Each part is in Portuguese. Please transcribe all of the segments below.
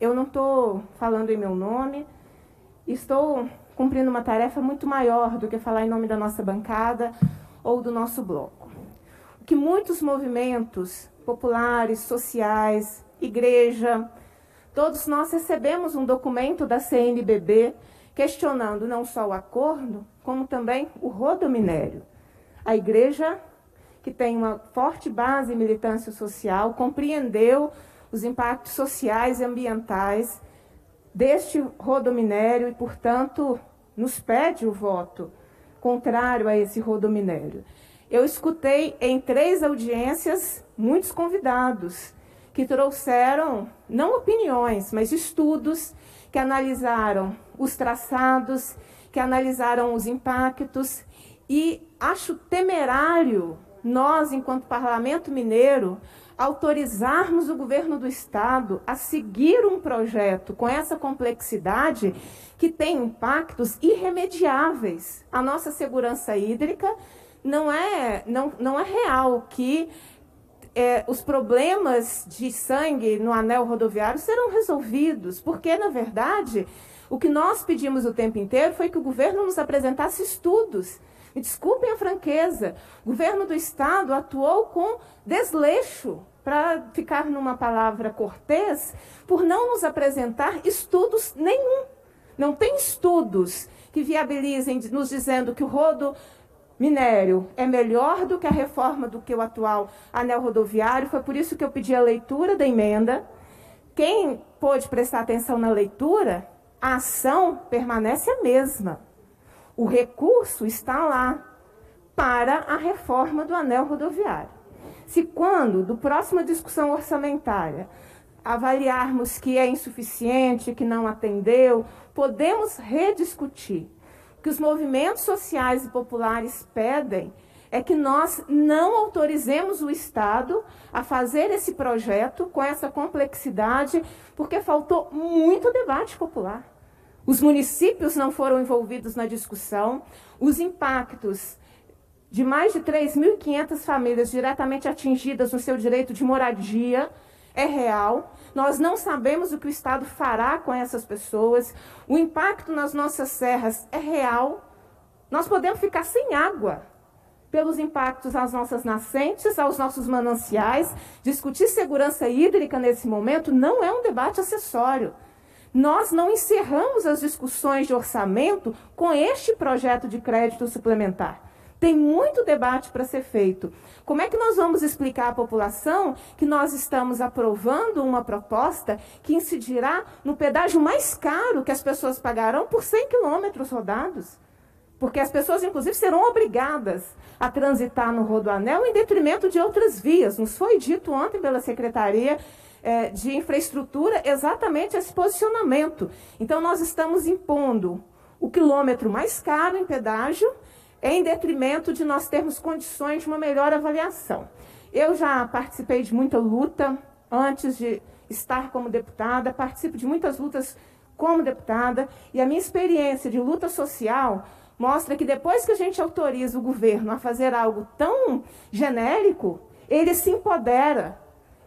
eu não estou falando em meu nome, estou cumprindo uma tarefa muito maior do que falar em nome da nossa bancada ou do nosso bloco. O que muitos movimentos populares, sociais, igreja, todos nós recebemos um documento da CNBB questionando não só o acordo, como também o rodominério. A igreja, que tem uma forte base em militância social, compreendeu os impactos sociais e ambientais deste rodominério e, portanto, nos pede o voto contrário a esse rodominério. Eu escutei em três audiências muitos convidados que trouxeram não opiniões, mas estudos que analisaram os traçados, que analisaram os impactos e acho temerário nós, enquanto parlamento mineiro, autorizarmos o governo do estado a seguir um projeto com essa complexidade que tem impactos irremediáveis. A nossa segurança hídrica não é, não, não é real que é, os problemas de sangue no anel rodoviário serão resolvidos, porque, na verdade, o que nós pedimos o tempo inteiro foi que o governo nos apresentasse estudos. Me desculpem a franqueza, o governo do Estado atuou com desleixo, para ficar numa palavra cortês, por não nos apresentar estudos nenhum. Não tem estudos que viabilizem nos dizendo que o rodo minério é melhor do que a reforma do que o atual anel rodoviário. Foi por isso que eu pedi a leitura da emenda. Quem pôde prestar atenção na leitura, a ação permanece a mesma. O recurso está lá para a reforma do anel rodoviário. Se quando, do próxima discussão orçamentária, avaliarmos que é insuficiente, que não atendeu, podemos rediscutir que os movimentos sociais e populares pedem é que nós não autorizemos o Estado a fazer esse projeto com essa complexidade, porque faltou muito debate popular. Os municípios não foram envolvidos na discussão, os impactos de mais de 3.500 famílias diretamente atingidas no seu direito de moradia é real. Nós não sabemos o que o Estado fará com essas pessoas. O impacto nas nossas serras é real. Nós podemos ficar sem água pelos impactos às nossas nascentes, aos nossos mananciais. Discutir segurança hídrica nesse momento não é um debate acessório. Nós não encerramos as discussões de orçamento com este projeto de crédito suplementar. Tem muito debate para ser feito. Como é que nós vamos explicar à população que nós estamos aprovando uma proposta que incidirá no pedágio mais caro que as pessoas pagarão por 100 quilômetros rodados? Porque as pessoas, inclusive, serão obrigadas a transitar no Rodoanel em detrimento de outras vias. Nos foi dito ontem pela Secretaria é, de Infraestrutura exatamente esse posicionamento. Então, nós estamos impondo o quilômetro mais caro em pedágio em detrimento de nós termos condições de uma melhor avaliação. Eu já participei de muita luta antes de estar como deputada, participo de muitas lutas como deputada, e a minha experiência de luta social mostra que depois que a gente autoriza o governo a fazer algo tão genérico, ele se empodera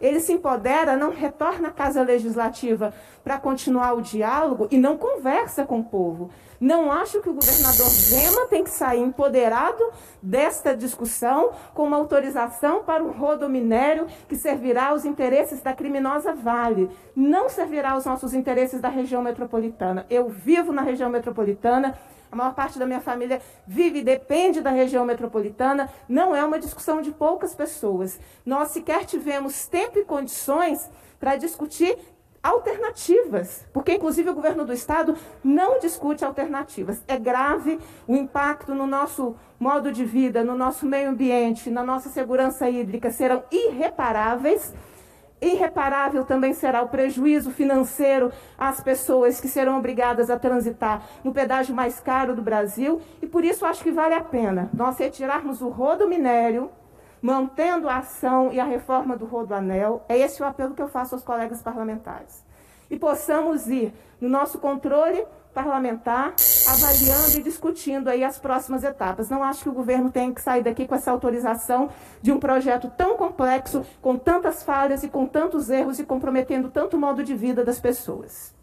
ele se empodera, não retorna à casa legislativa para continuar o diálogo e não conversa com o povo. Não acho que o governador Zema tem que sair empoderado desta discussão com uma autorização para o rodominério que servirá aos interesses da criminosa Vale. Não servirá aos nossos interesses da região metropolitana. Eu vivo na região metropolitana, a maior parte da minha família vive e depende da região metropolitana, não é uma discussão de poucas pessoas. Nós sequer tivemos tempo e condições para discutir alternativas, porque inclusive o governo do estado não discute alternativas. É grave o impacto no nosso modo de vida, no nosso meio ambiente, na nossa segurança hídrica serão irreparáveis Irreparável também será o prejuízo financeiro às pessoas que serão obrigadas a transitar no pedágio mais caro do Brasil, e por isso acho que vale a pena nós retirarmos o rodo minério, mantendo a ação e a reforma do rodoanel. É esse o apelo que eu faço aos colegas parlamentares. E possamos ir no nosso controle parlamentar, avaliando e discutindo aí as próximas etapas. Não acho que o governo tenha que sair daqui com essa autorização de um projeto tão complexo, com tantas falhas e com tantos erros e comprometendo tanto o modo de vida das pessoas.